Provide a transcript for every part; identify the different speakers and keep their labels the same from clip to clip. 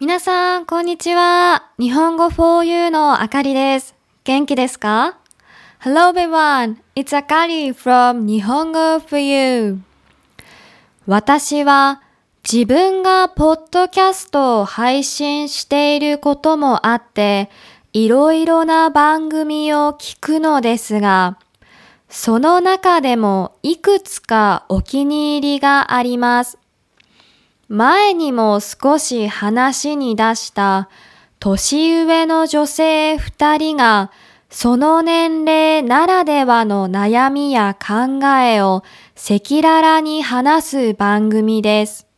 Speaker 1: 皆さん、こんにちは。日本語 for you のあかりです。元気ですか ?Hello everyone, it's Akari from 日本語 for you. 私は自分がポッドキャストを配信していることもあって、いろいろな番組を聞くのですが、その中でもいくつかお気に入りがあります。前にも少し話に出した年上の女性二人がその年齢ならではの悩みや考えを赤裸々に話す番組です。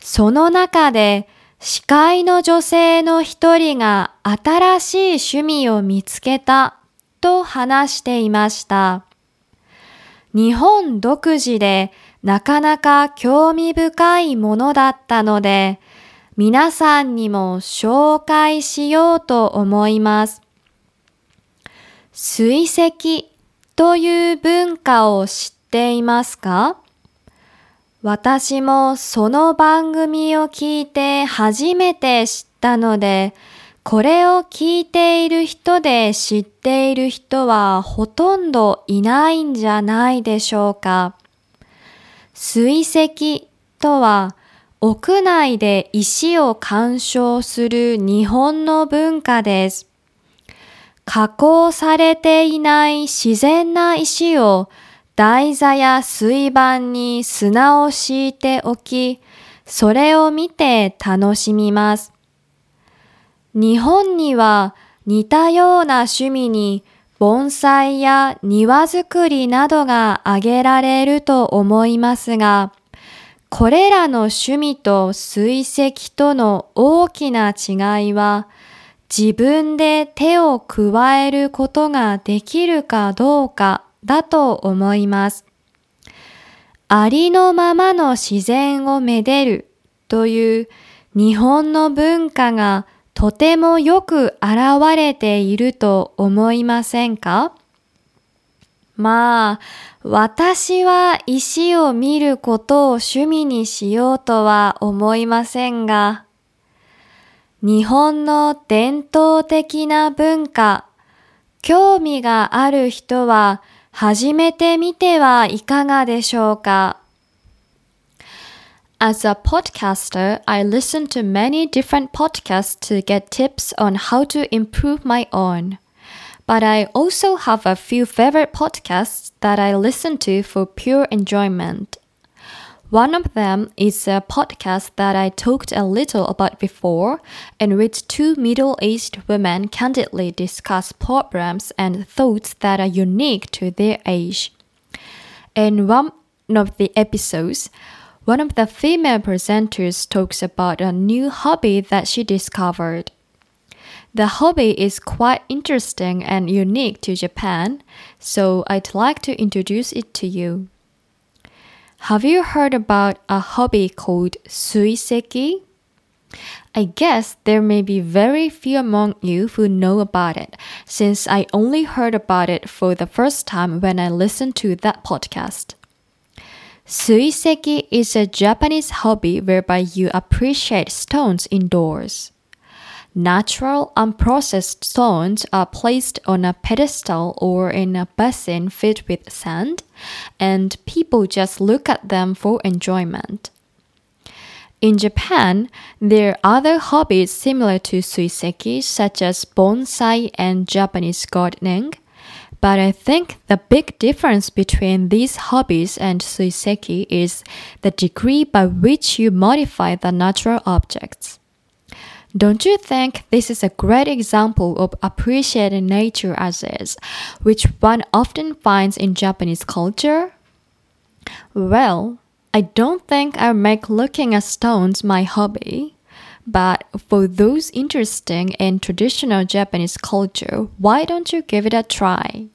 Speaker 1: その中で司会の女性の一人が新しい趣味を見つけたと話していました。日本独自でなかなか興味深いものだったので、皆さんにも紹介しようと思います。水石という文化を知っていますか？私もその番組を聞いて初めて知ったので、これを聞いている人で知っている人はほとんどいないんじゃないでしょうか。水石とは屋内で石を鑑賞する日本の文化です。加工されていない自然な石を台座や水盤に砂を敷いておき、それを見て楽しみます。日本には似たような趣味に盆栽や庭作りなどが挙げられると思いますが、これらの趣味と水石との大きな違いは、自分で手を加えることができるかどうかだと思います。ありのままの自然をめでるという日本の文化がとてもよく現れていると思いませんか？まあ、私は石を見ることを趣味にしようとは思いませんが、日本の伝統的な文化、興味がある人は始めてみてはいかがでしょうか？
Speaker 2: As a podcaster, I listen to many different podcasts to get tips on how to improve my own. But I also have a few favorite podcasts that I listen to for pure enjoyment. One of them is a podcast that I talked a little about before, in which two middle aged women candidly discuss problems and thoughts that are unique to their age. In one of the episodes, one of the female presenters talks about a new hobby that she discovered. The hobby is quite interesting and unique to Japan, so I'd like to introduce it to you. Have you heard about a hobby called suiseki? I guess there may be very few among you who know about it, since I only heard about it for the first time when I listened to that podcast. Suiseki is a Japanese hobby whereby you appreciate stones indoors. Natural unprocessed stones are placed on a pedestal or in a basin filled with sand, and people just look at them for enjoyment. In Japan, there are other hobbies similar to suiseki, such as bonsai and Japanese gardening, but I think the big difference between these hobbies and suiseki is the degree by which you modify the natural objects. Don't you think this is a great example of appreciating nature as is, which one often finds in Japanese culture? Well, I don't think I make looking at stones my hobby. But for those interested in traditional Japanese culture, why don't you give it a try?